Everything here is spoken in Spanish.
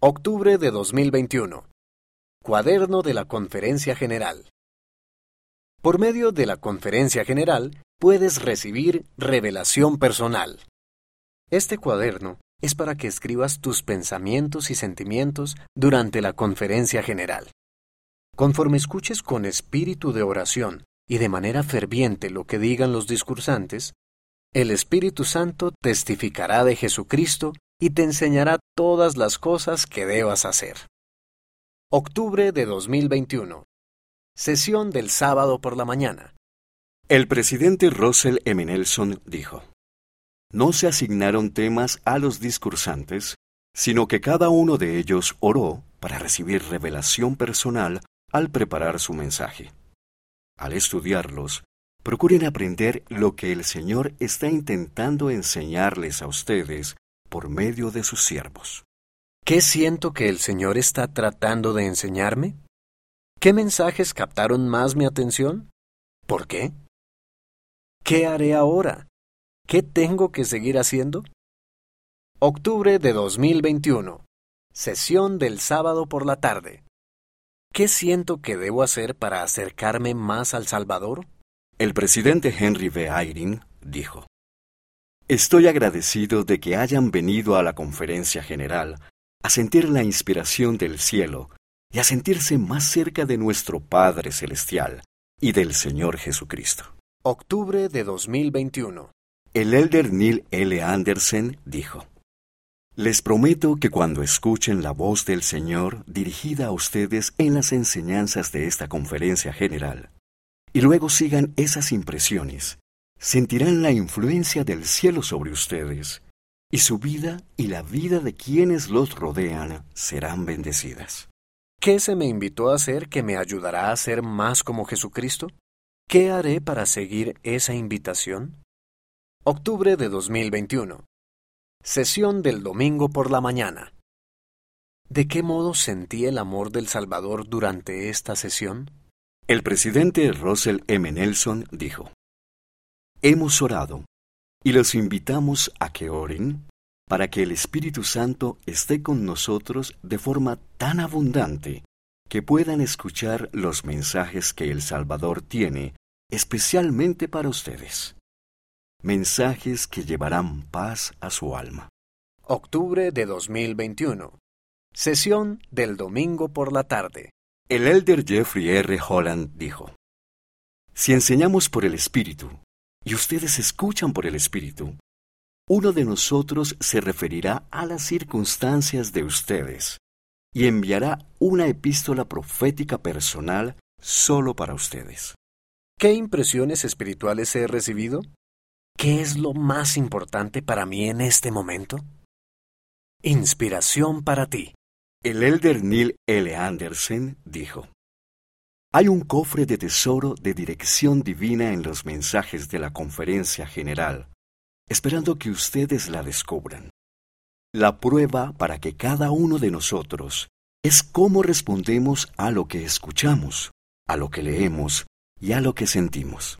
Octubre de 2021. Cuaderno de la Conferencia General. Por medio de la Conferencia General puedes recibir revelación personal. Este cuaderno es para que escribas tus pensamientos y sentimientos durante la Conferencia General. Conforme escuches con espíritu de oración y de manera ferviente lo que digan los discursantes, el Espíritu Santo testificará de Jesucristo y te enseñará todas las cosas que debas hacer. Octubre de 2021. Sesión del sábado por la mañana. El presidente Russell M. Nelson dijo, No se asignaron temas a los discursantes, sino que cada uno de ellos oró para recibir revelación personal al preparar su mensaje. Al estudiarlos, procuren aprender lo que el Señor está intentando enseñarles a ustedes por medio de sus siervos. ¿Qué siento que el Señor está tratando de enseñarme? ¿Qué mensajes captaron más mi atención? ¿Por qué? ¿Qué haré ahora? ¿Qué tengo que seguir haciendo? Octubre de 2021. Sesión del sábado por la tarde. ¿Qué siento que debo hacer para acercarme más al Salvador? El presidente Henry B. Eyring dijo, Estoy agradecido de que hayan venido a la conferencia general a sentir la inspiración del cielo y a sentirse más cerca de nuestro Padre Celestial y del Señor Jesucristo. Octubre de 2021. El elder Neil L. Anderson dijo, Les prometo que cuando escuchen la voz del Señor dirigida a ustedes en las enseñanzas de esta conferencia general, y luego sigan esas impresiones, sentirán la influencia del cielo sobre ustedes, y su vida y la vida de quienes los rodean serán bendecidas. ¿Qué se me invitó a hacer que me ayudará a ser más como Jesucristo? ¿Qué haré para seguir esa invitación? Octubre de 2021. Sesión del domingo por la mañana. ¿De qué modo sentí el amor del Salvador durante esta sesión? El presidente Russell M. Nelson dijo, Hemos orado y los invitamos a que oren para que el Espíritu Santo esté con nosotros de forma tan abundante que puedan escuchar los mensajes que el Salvador tiene especialmente para ustedes. Mensajes que llevarán paz a su alma. Octubre de 2021. Sesión del domingo por la tarde. El elder Jeffrey R. Holland dijo, Si enseñamos por el Espíritu, y ustedes escuchan por el Espíritu, uno de nosotros se referirá a las circunstancias de ustedes y enviará una epístola profética personal solo para ustedes. ¿Qué impresiones espirituales he recibido? ¿Qué es lo más importante para mí en este momento? Inspiración para ti. El elder Neil L. Anderson dijo, hay un cofre de tesoro de dirección divina en los mensajes de la conferencia general, esperando que ustedes la descubran. La prueba para que cada uno de nosotros es cómo respondemos a lo que escuchamos, a lo que leemos y a lo que sentimos.